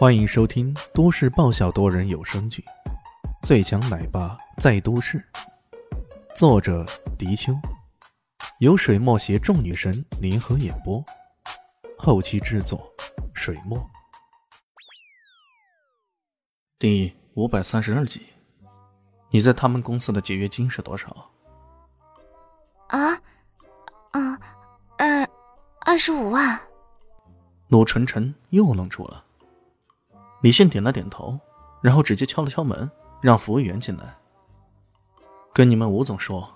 欢迎收听都市爆笑多人有声剧《最强奶爸在都市》，作者：迪秋，由水墨携众女神联合演播，后期制作：水墨。第五百三十二集，你在他们公司的解约金是多少？啊，啊，二二十五万。陆晨晨又愣住了。李炫点了点头，然后直接敲了敲门，让服务员进来。跟你们吴总说，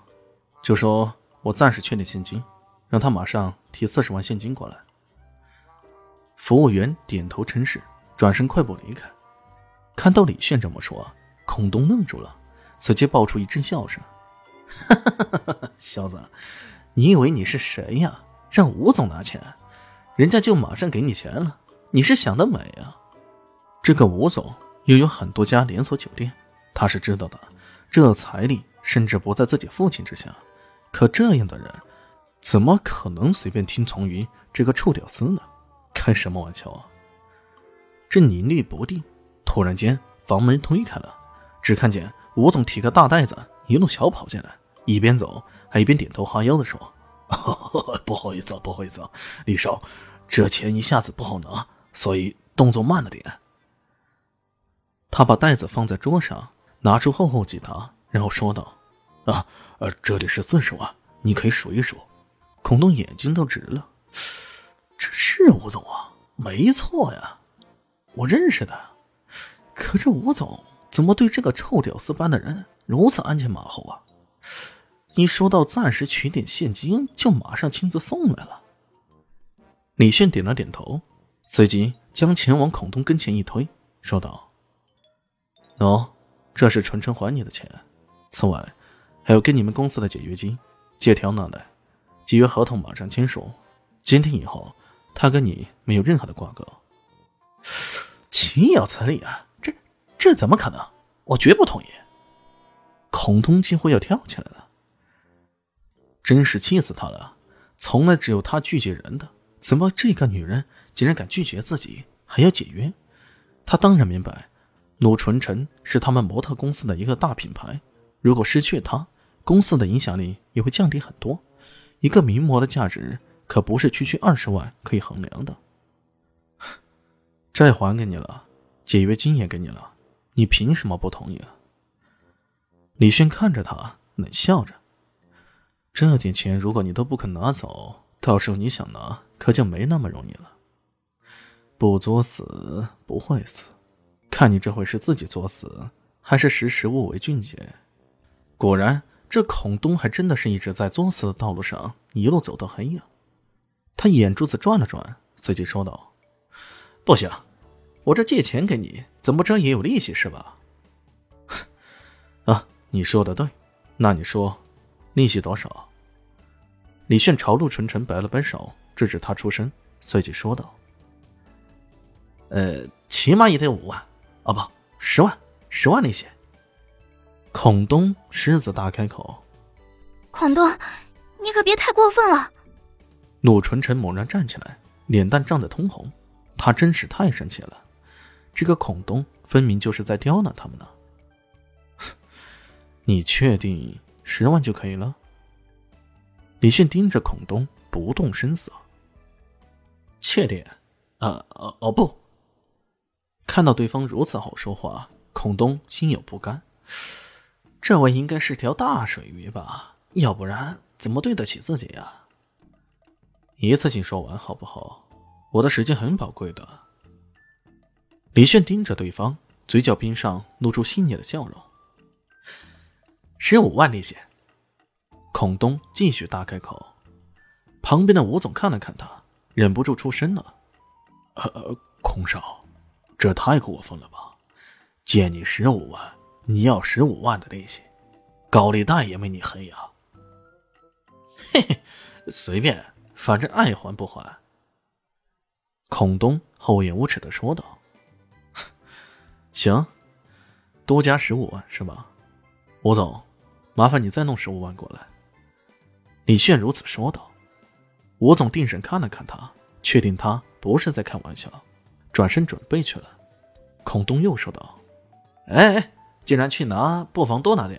就说我暂时缺点现金，让他马上提四十万现金过来。服务员点头称是，转身快步离开。看到李炫这么说，孔东愣住了，随即爆出一阵笑声：“哈哈哈哈小子，你以为你是谁呀？让吴总拿钱，人家就马上给你钱了？你是想得美啊！”这个吴总又有很多家连锁酒店，他是知道的。这财力甚至不在自己父亲之下，可这样的人，怎么可能随便听从于这个臭屌丝呢？开什么玩笑啊！正凝虑不定，突然间房门推开了，只看见吴总提个大袋子，一路小跑进来，一边走还一边点头哈腰的说：“不好意思，啊不好意思，啊李少，这钱一下子不好拿，所以动作慢了点。”他把袋子放在桌上，拿出厚厚几沓，然后说道：“啊，呃，这里是四十万，你可以数一数。”孔东眼睛都直了，这是吴总啊，没错呀，我认识的。可这吴总怎么对这个臭屌丝般的人如此鞍前马后啊？一说到暂时取点现金，就马上亲自送来了。李炫点了点头，随即将钱往孔东跟前一推，说道。喏，这是纯纯还你的钱，此外，还有给你们公司的解约金。借条拿来，解约合同马上签署。今天以后，他跟你没有任何的挂钩。岂有此理啊！这这怎么可能？我绝不同意。孔东几乎要跳起来了，真是气死他了！从来只有他拒绝人的，怎么这个女人竟然敢拒绝自己，还要解约？他当然明白。鲁纯纯是他们模特公司的一个大品牌，如果失去他，公司的影响力也会降低很多。一个名模的价值可不是区区二十万可以衡量的。债还给你了，解约金也给你了，你凭什么不同意啊？李迅看着他，冷笑着：“这点钱如果你都不肯拿走，到时候你想拿，可就没那么容易了。不作死不会死。”看你这回是自己作死，还是识时务为俊杰？果然，这孔东还真的是一直在作死的道路上一路走到黑呀！他眼珠子转了转，随即说道：“不行，我这借钱给你，怎么着也有利息是吧？”啊，你说的对，那你说，利息多少？李炫朝陆纯纯摆了摆手，制止他出声，随即说道：“呃，起码也得五万。”哦不，十万，十万那些。孔东狮子大开口：“孔东，你可别太过分了！”陆纯纯猛然站起来，脸蛋涨得通红，他真是太生气了。这个孔东分明就是在刁难他们呢。你确定十万就可以了？李迅盯着孔东，不动声色。确定？呃，哦哦不。看到对方如此好说话，孔东心有不甘。这位应该是条大水鱼吧？要不然怎么对得起自己呀？一次性说完好不好？我的时间很宝贵的。李炫盯着对方，嘴角边上露出细腻的笑容。十五万利息。孔东继续大开口。旁边的吴总看了看他，忍不住出声了：“呃，孔少。”这太过分了吧！借你十五万，你要十五万的利息，高利贷也没你黑呀！嘿嘿，随便，反正爱还不还。孔东厚颜无耻的说道：“行，多加十五万是吧？吴总，麻烦你再弄十五万过来。”李炫如此说道。吴总定神看了看他，确定他不是在开玩笑。转身准备去了，孔东又说道：“哎哎，既然去拿，不妨多拿点。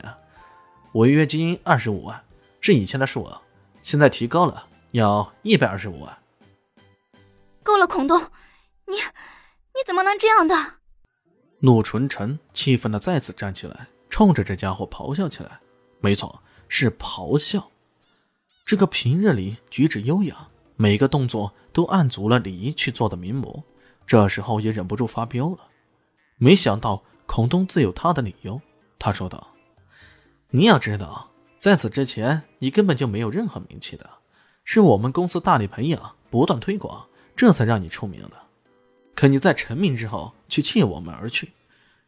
违约金二十五万是以前的数额，现在提高了，要一百二十五万。”够了，孔东，你你怎么能这样的？陆纯臣气愤的再次站起来，冲着这家伙咆哮起来。没错，是咆哮。这个平日里举止优雅、每个动作都按足了礼仪去做的名模，这时候也忍不住发飙了。没想到孔东自有他的理由。他说道：“你要知道，在此之前你根本就没有任何名气的，是我们公司大力培养、不断推广，这才让你出名的。可你在成名之后却弃我们而去，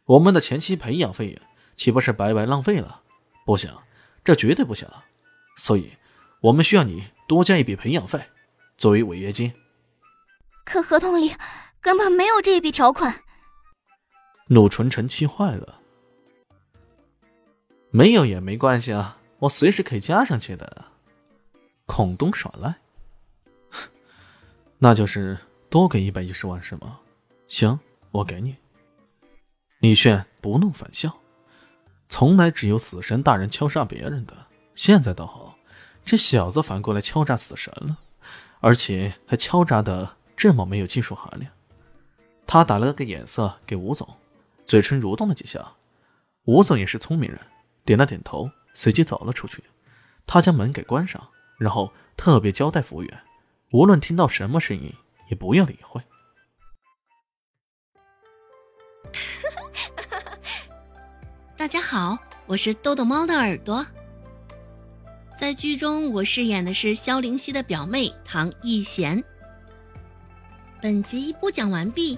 我们的前期培养费用岂不是白白浪费了？不行，这绝对不行。所以，我们需要你多加一笔培养费，作为违约金。可合同里根本没有这一笔条款。”陆纯纯气坏了，没有也没关系啊，我随时可以加上去的。孔东耍赖，那就是多给一百一十万是吗？行，我给你。李炫不怒反笑，从来只有死神大人敲诈别人的，现在倒好，这小子反过来敲诈死神了，而且还敲诈的这么没有技术含量。他打了个眼色给吴总。嘴唇蠕动了几下，吴总也是聪明人，点了点头，随即走了出去。他将门给关上，然后特别交代服务员，无论听到什么声音，也不要理会。大家好，我是豆豆猫的耳朵。在剧中，我饰演的是萧灵溪的表妹唐艺贤。本集播讲完毕，